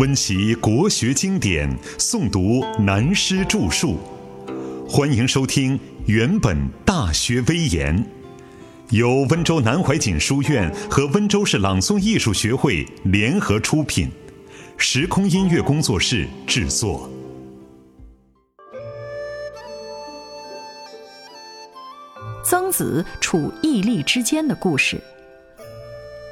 温习国学经典，诵读南师著述。欢迎收听《原本大学威严》，由温州南怀瑾书院和温州市朗诵艺术学会联合出品，时空音乐工作室制作。曾子处义利之间的故事。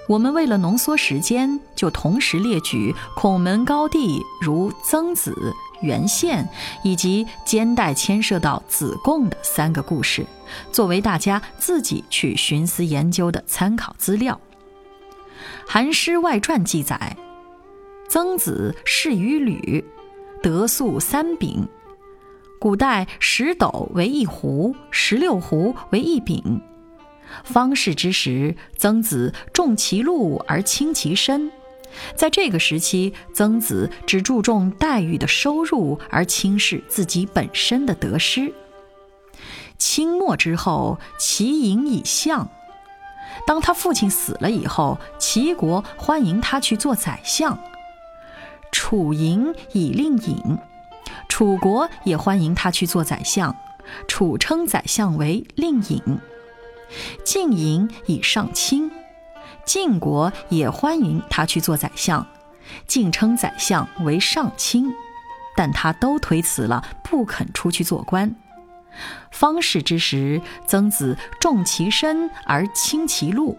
我们为了浓缩时间，就同时列举孔门高第如曾子、袁宪以及兼带牵涉到子贡的三个故事，作为大家自己去寻思研究的参考资料。《韩诗外传》记载，曾子仕于吕，得粟三饼。古代十斗为一斛，十六斛为一饼。方士之时，曾子重其禄而轻其身。在这个时期，曾子只注重待遇的收入，而轻视自己本身的得失。清末之后，齐颖以相。当他父亲死了以后，齐国欢迎他去做宰相。楚营以令尹，楚国也欢迎他去做宰相。楚称宰相为令尹。晋营以上卿，晋国也欢迎他去做宰相，晋称宰相为上卿，但他都推辞了，不肯出去做官。方士之时，曾子重其身而轻其禄，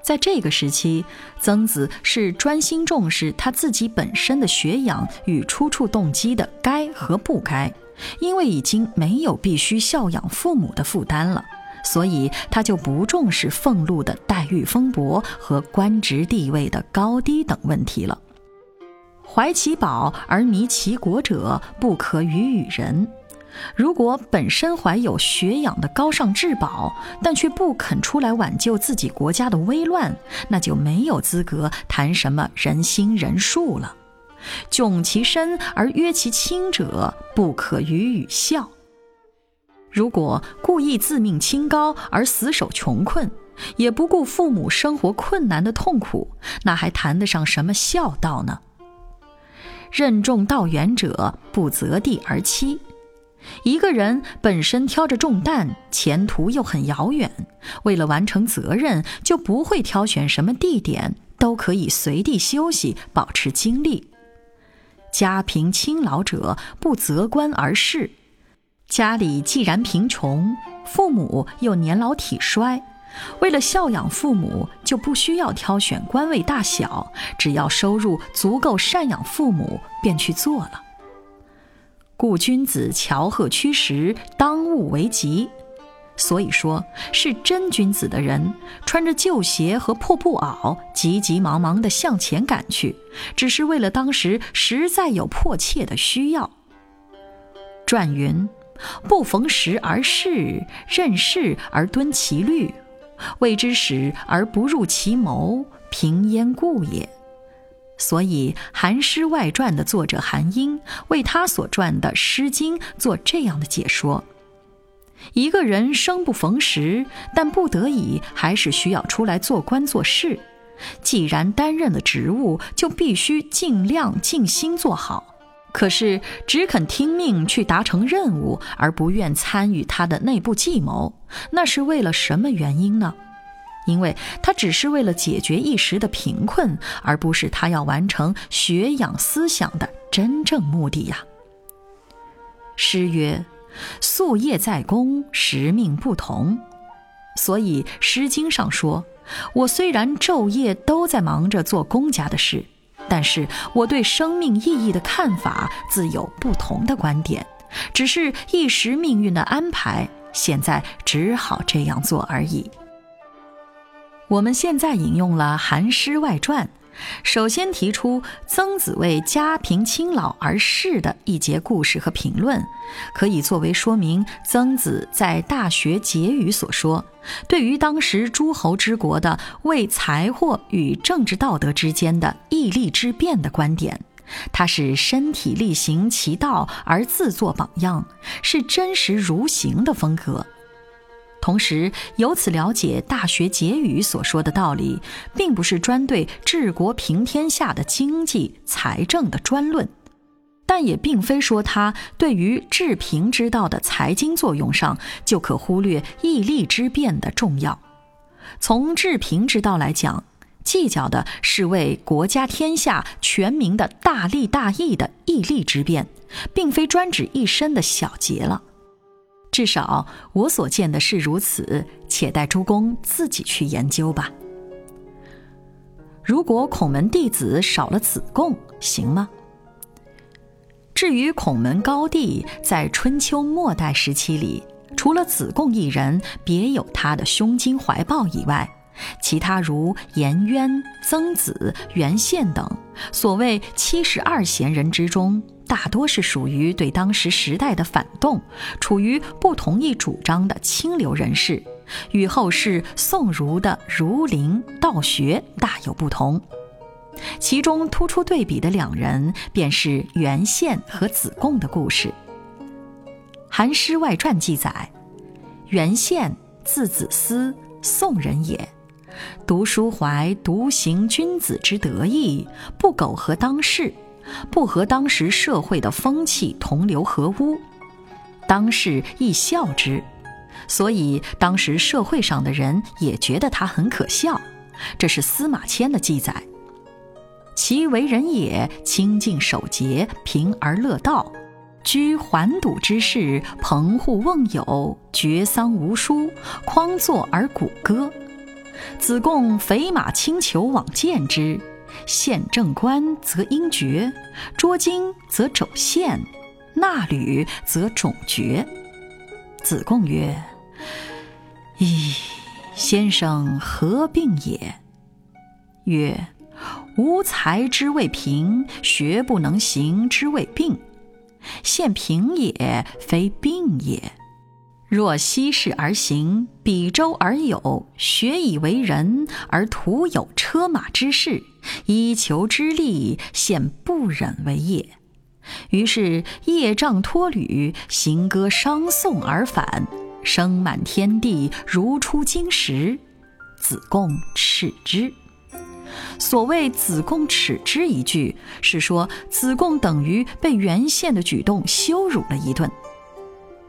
在这个时期，曾子是专心重视他自己本身的学养与出处动机的该和不该，因为已经没有必须孝养父母的负担了。所以他就不重视俸禄的待遇丰薄和官职地位的高低等问题了。怀其宝而迷其国者，不可与与人。如果本身怀有学养的高尚至宝，但却不肯出来挽救自己国家的危乱，那就没有资格谈什么人心人术了。窘其身而约其亲者，不可与与孝。如果故意自命清高而死守穷困，也不顾父母生活困难的痛苦，那还谈得上什么孝道呢？任重道远者不择地而栖。一个人本身挑着重担，前途又很遥远，为了完成责任，就不会挑选什么地点，都可以随地休息，保持精力。家贫亲老者不择官而仕。家里既然贫穷，父母又年老体衰，为了孝养父母，就不需要挑选官位大小，只要收入足够赡养父母，便去做了。故君子乔褐趋时，当务为急。所以说，是真君子的人，穿着旧鞋和破布袄，急急忙忙地向前赶去，只是为了当时实在有迫切的需要。传云。不逢时而事，任事而敦其律，谓之始而不入其谋，平焉故也。所以，《韩诗外传》的作者韩英为他所传的《诗经》做这样的解说：一个人生不逢时，但不得已还是需要出来做官做事。既然担任了职务，就必须尽量尽心做好。可是，只肯听命去达成任务，而不愿参与他的内部计谋，那是为了什么原因呢？因为他只是为了解决一时的贫困，而不是他要完成学养思想的真正目的呀。诗曰：“夙夜在公，时命不同。”所以《诗经》上说：“我虽然昼夜都在忙着做公家的事。”但是我对生命意义的看法自有不同的观点，只是一时命运的安排，现在只好这样做而已。我们现在引用了《韩诗外传》。首先提出曾子为家贫亲老而逝的一节故事和评论，可以作为说明曾子在《大学》结语所说，对于当时诸侯之国的为财货与政治道德之间的义利之辩的观点。他是身体力行其道而自作榜样，是真实如行的风格。同时由此了解《大学结语》所说的道理，并不是专对治国平天下的经济财政的专论，但也并非说他对于治平之道的财经作用上就可忽略义利之变的重要。从治平之道来讲，计较的是为国家天下全民的大利大义的义利之变，并非专指一身的小节了。至少我所见的是如此，且待诸公自己去研究吧。如果孔门弟子少了子贡，行吗？至于孔门高帝，在春秋末代时期里，除了子贡一人别有他的胸襟怀抱以外，其他如颜渊、曾子、袁宪等所谓七十二贤人之中。大多是属于对当时时代的反动，处于不同意主张的清流人士，与后世宋儒的儒林道学大有不同。其中突出对比的两人，便是袁宪和子贡的故事。《韩诗外传》记载，袁宪字子思，宋人也，读书怀独行君子之德义，不苟合当世。不和当时社会的风气同流合污，当世亦笑之，所以当时社会上的人也觉得他很可笑。这是司马迁的记载。其为人也清净守节，平而乐道，居环堵之室，棚户瓮友，绝桑无书，匡坐而鼓歌。子贡肥马轻裘往见之。宪正官则应爵，捉荆则肘宪，纳履则冢爵。子贡曰：“噫，先生何病也？”曰：“无才之谓贫，学不能行之谓病。现贫也，非病也。”若西市而行，比周而有，学以为人，而徒有车马之事，衣裘之利，现不忍为也。于是业障脱履，行歌商颂而返，声满天地，如出京时。子贡耻之。所谓“子贡耻之”一句，是说子贡等于被原宪的举动羞辱了一顿。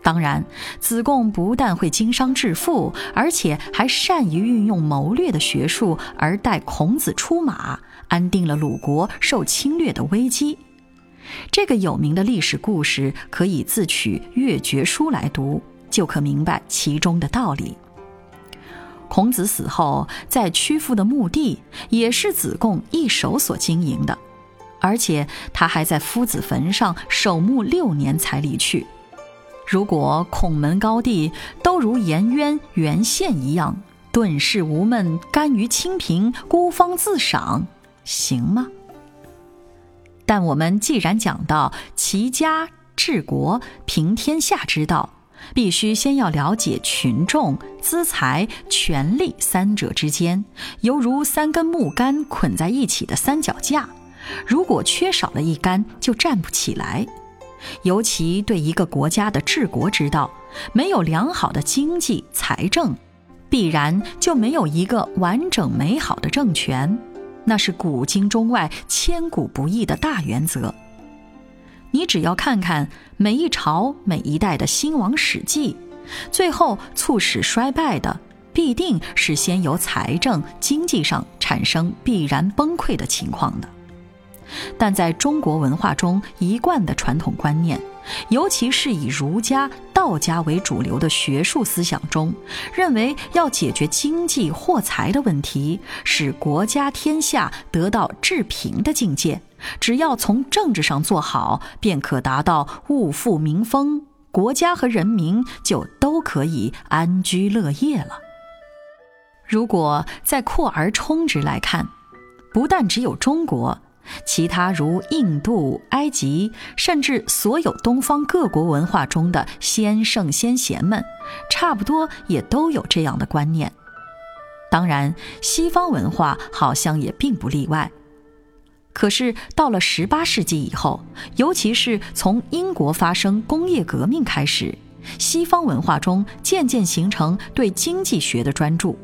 当然，子贡不但会经商致富，而且还善于运用谋略的学术，而带孔子出马，安定了鲁国受侵略的危机。这个有名的历史故事，可以自取《越绝书》来读，就可明白其中的道理。孔子死后，在曲阜的墓地也是子贡一手所经营的，而且他还在夫子坟上守墓六年才离去。如果孔门高第都如颜渊、袁宪一样，顿世无闷，甘于清贫，孤芳自赏，行吗？但我们既然讲到齐家治国平天下之道，必须先要了解群众、资财、权力三者之间，犹如三根木杆捆在一起的三脚架，如果缺少了一杆，就站不起来。尤其对一个国家的治国之道，没有良好的经济财政，必然就没有一个完整美好的政权。那是古今中外千古不易的大原则。你只要看看每一朝每一代的兴亡史记，最后促使衰败的，必定是先由财政经济上产生必然崩溃的情况的。但在中国文化中一贯的传统观念，尤其是以儒家、道家为主流的学术思想中，认为要解决经济货财的问题，使国家天下得到治平的境界，只要从政治上做好，便可达到物富民丰，国家和人民就都可以安居乐业了。如果再扩而充之来看，不但只有中国。其他如印度、埃及，甚至所有东方各国文化中的先圣先贤们，差不多也都有这样的观念。当然，西方文化好像也并不例外。可是到了十八世纪以后，尤其是从英国发生工业革命开始，西方文化中渐渐形成对经济学的专注。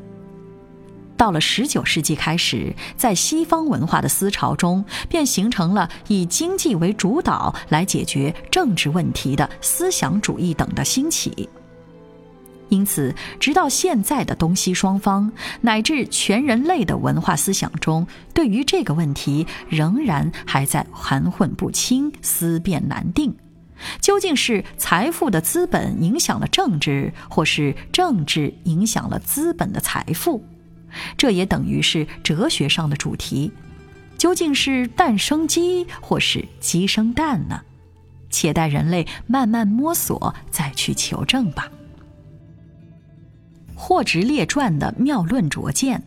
到了十九世纪开始，在西方文化的思潮中，便形成了以经济为主导来解决政治问题的思想主义等的兴起。因此，直到现在的东西双方乃至全人类的文化思想中，对于这个问题仍然还在含混不清、思辨难定。究竟是财富的资本影响了政治，或是政治影响了资本的财富？这也等于是哲学上的主题：究竟是蛋生鸡，或是鸡生蛋呢？且待人类慢慢摸索，再去求证吧。霍直列传的妙论拙见，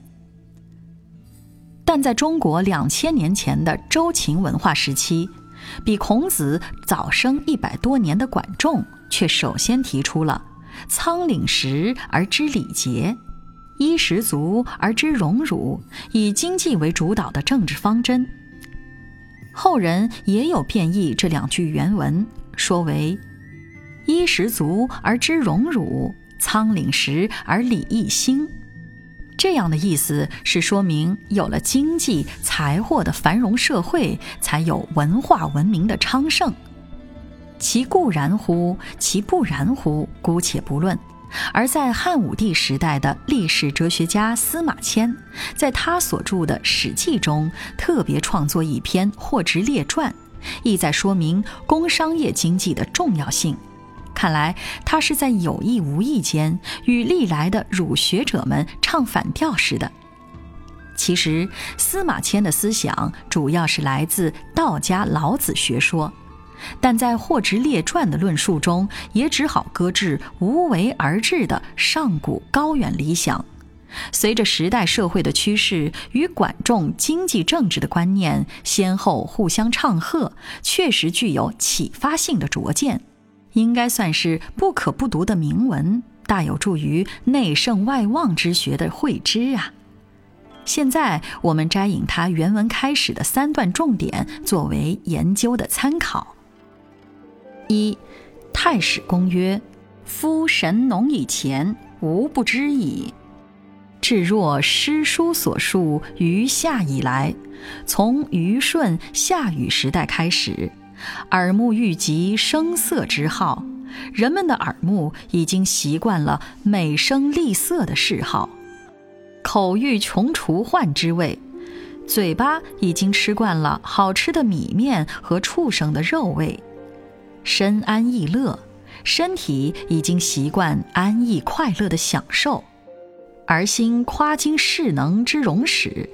但在中国两千年前的周秦文化时期，比孔子早生一百多年的管仲，却首先提出了“仓廪实而知礼节，衣食足而知荣辱”，以经济为主导的政治方针。后人也有变异这两句原文，说为“衣食足而知荣辱”。仓廪实而礼义兴，这样的意思是说明有了经济财货的繁荣社会，才有文化文明的昌盛。其固然乎？其不然乎？姑且不论。而在汉武帝时代的历史哲学家司马迁，在他所著的《史记》中，特别创作一篇《霍直列传》，意在说明工商业经济的重要性。看来他是在有意无意间与历来的儒学者们唱反调似的。其实司马迁的思想主要是来自道家老子学说，但在《霍直列传》的论述中，也只好搁置无为而治的上古高远理想。随着时代社会的趋势与管仲经济政治的观念先后互相唱和，确实具有启发性的拙见。应该算是不可不读的名文，大有助于内圣外望之学的会知啊。现在我们摘引它原文开始的三段重点，作为研究的参考。一，《太史公》曰：“夫神农以前，无不知矣。至若诗书所述于夏以来，从虞舜、夏禹时代开始。”耳目欲及声色之好，人们的耳目已经习惯了美声丽色的嗜好；口欲穷除患之味，嘴巴已经吃惯了好吃的米面和畜生的肉味；身安逸乐，身体已经习惯安逸快乐的享受；而心夸经世能之荣始。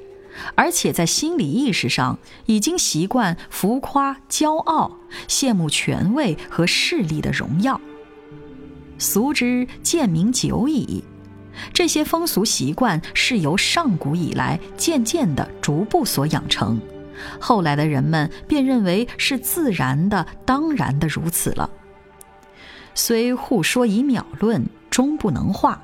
而且在心理意识上，已经习惯浮夸、骄傲、羡慕权位和势力的荣耀。俗之贱民久矣。这些风俗习惯是由上古以来渐渐的、逐步所养成，后来的人们便认为是自然的、当然的如此了。虽互说以秒论，终不能化。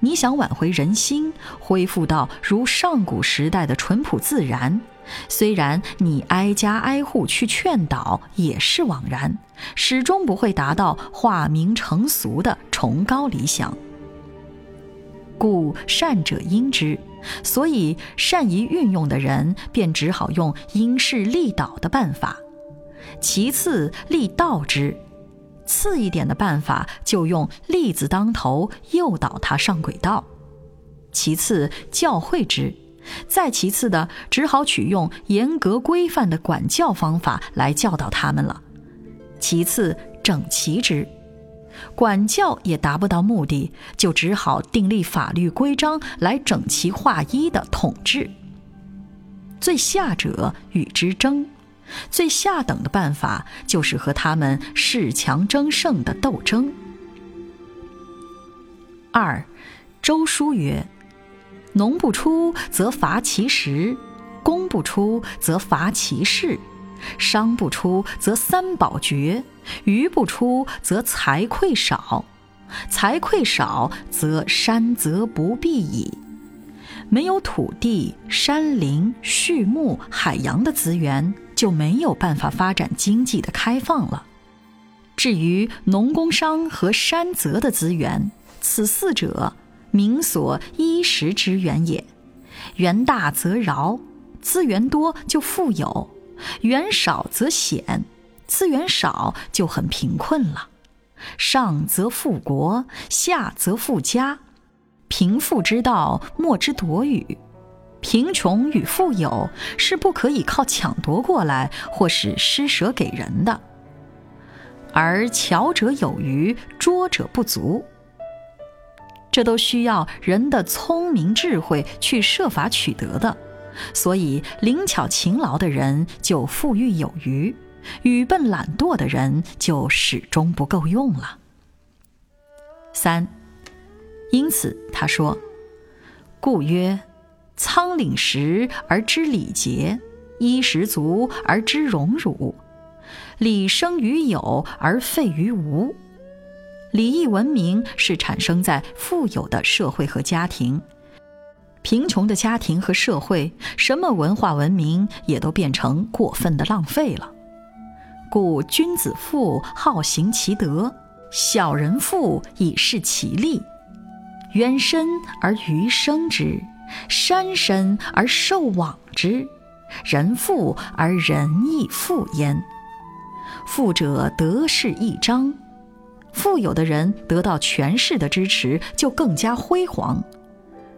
你想挽回人心，恢复到如上古时代的淳朴自然，虽然你挨家挨户去劝导也是枉然，始终不会达到化名成俗的崇高理想。故善者因之，所以善于运用的人便只好用因势利导的办法；其次利道之。次一点的办法，就用利字当头，诱导他上轨道；其次教诲之，再其次的，只好取用严格规范的管教方法来教导他们了；其次整齐之，管教也达不到目的，就只好订立法律规章来整齐划一的统治；最下者与之争。最下等的办法就是和他们恃强争胜的斗争。二，周书曰：“农不出则伐其食，工不出则伐其事，商不出则三宝绝，鱼不出则财匮少，财匮少则山泽不必矣。”没有土地、山林、畜牧、海洋的资源。就没有办法发展经济的开放了。至于农工商和山泽的资源，此四者，民所衣食之源也。源大则饶，资源多就富有；源少则险，资源少就很贫困了。上则富国，下则富家。贫富之道，莫之夺与。贫穷与富有是不可以靠抢夺过来，或是施舍给人的。而巧者有余，拙者不足。这都需要人的聪明智慧去设法取得的，所以灵巧勤劳的人就富裕有余，愚笨懒惰的人就始终不够用了。三，因此他说：“故曰，仓廪实而知礼节，衣食足而知荣辱。”礼生于有而废于无，礼义文明是产生在富有的社会和家庭，贫穷的家庭和社会，什么文化文明也都变成过分的浪费了。故君子富好行其德，小人富以事其利。渊深而鱼生之，山深而兽往之，人富而仁义富焉。富者得势一彰，富有的人得到权势的支持，就更加辉煌；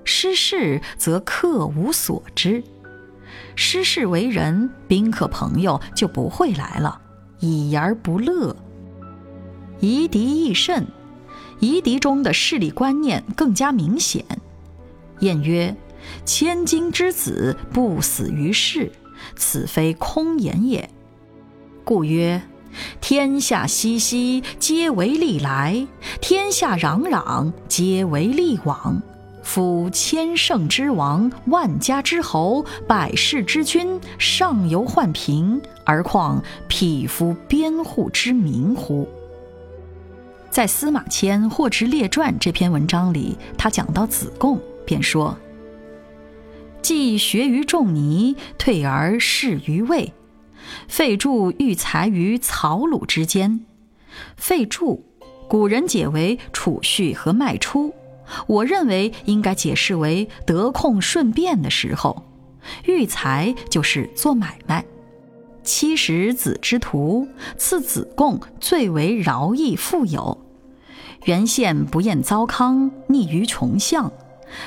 失势则客无所知，失势为人，宾客朋友就不会来了，已而不乐。夷狄亦甚，夷狄中的势力观念更加明显。谚曰：“千金之子不死于世，此非空言也。”故曰：天下熙熙，皆为利来；天下攘攘，皆为利往。夫千乘之王，万家之侯，百世之君，上游患贫，而况匹夫边户之民乎？在司马迁《货殖列传》这篇文章里，他讲到子贡，便说：“既学于仲尼，退而仕于魏。”费柱育才于曹鲁之间，费柱，古人解为储蓄和卖出，我认为应该解释为得空顺便的时候。育才就是做买卖。七十子之徒，赐子贡最为饶益富有。原县不厌糟糠，溺于穷巷。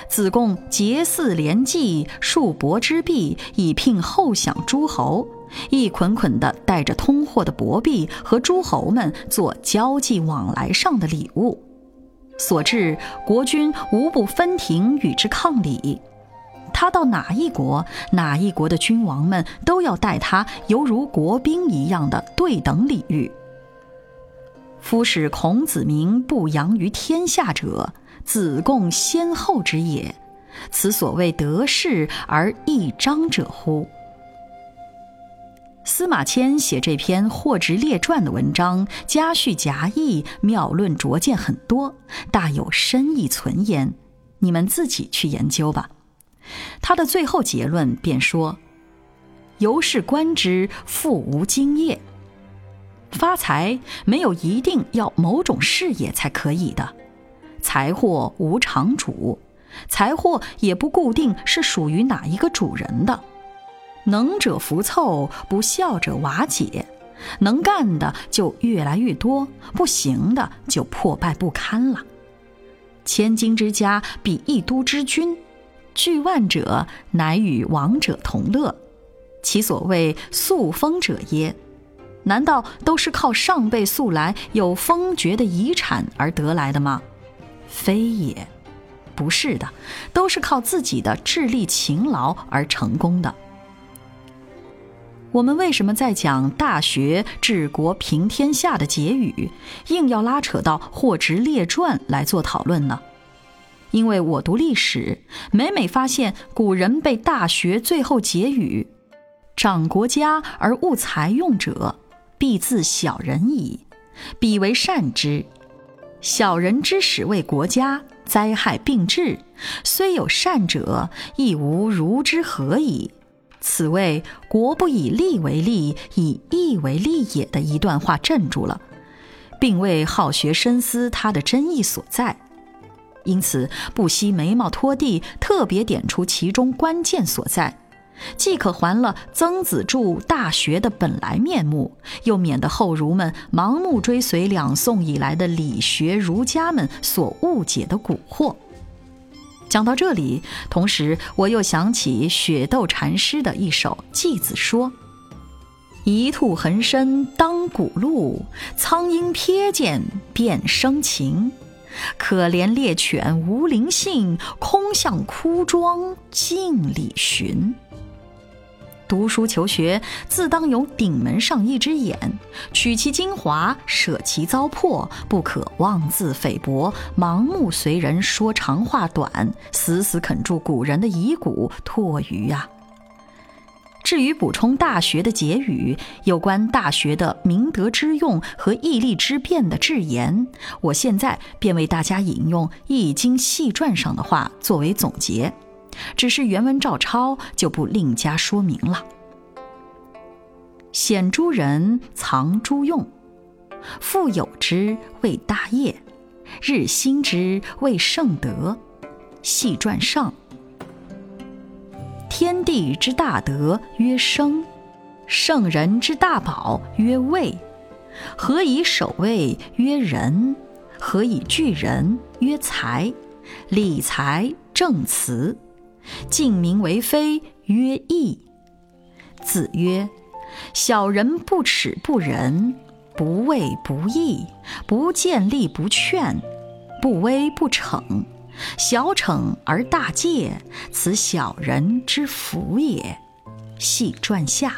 子贡结嗣连继，数帛之币，以聘后享诸侯。一捆捆的带着通货的帛币和诸侯们做交际往来上的礼物，所致国君无不分庭与之抗礼。他到哪一国，哪一国的君王们都要待他犹如国宾一样的对等礼遇。夫使孔子名不扬于天下者，子贡先后之也。此所谓得势而益彰者乎？司马迁写这篇《货殖列传》的文章，夹叙夹议，妙论拙见很多，大有深意存焉。你们自己去研究吧。他的最后结论便说：“由是观之，富无经业。发财没有一定要某种事业才可以的，财货无常主，财货也不固定是属于哪一个主人的。”能者浮凑，不孝者瓦解。能干的就越来越多，不行的就破败不堪了。千金之家比一都之君，聚万者乃与王者同乐。其所谓素封者耶？难道都是靠上辈素来有封爵的遗产而得来的吗？非也，不是的，都是靠自己的智力勤劳而成功的。我们为什么在讲《大学》治国平天下的结语，硬要拉扯到《货殖列传》来做讨论呢？因为我读历史，每每发现古人被《大学》最后结语：“长国家而务财用者，必自小人矣。彼为善之。小人之始为国家，灾害并至，虽有善者，亦无如之何矣。”此谓“国不以利为利，以义为利也”的一段话镇住了，并未好学深思它的真意所在，因此不惜眉毛拖地，特别点出其中关键所在，既可还了曾子著《大学》的本来面目，又免得后儒们盲目追随两宋以来的理学儒家们所误解的蛊惑。讲到这里，同时我又想起雪窦禅师的一首《偈子说》。一兔横身当古路，苍鹰瞥见便生情。可怜猎犬无灵性，空向枯庄径里寻。读书求学，自当有顶门上一只眼，取其精华，舍其糟粕，不可妄自菲薄，盲目随人说长话短，死死啃住古人的遗骨，唾余呀。至于补充《大学》的结语，有关《大学》的明德之用和义利之辩的致言，我现在便为大家引用《易经》细传上的话作为总结，只是原文照抄，就不另加说明了。显诸人藏诸用，富有之谓大业，日新之谓圣德。细传上。天地之大德曰生，圣人之大宝曰位。何以守位曰仁？何以聚人曰财？理财正辞，敬民为非曰义。子曰：小人不耻不仁，不畏不义，不见利不劝，不威不逞。小惩而大戒，此小人之福也。系传下。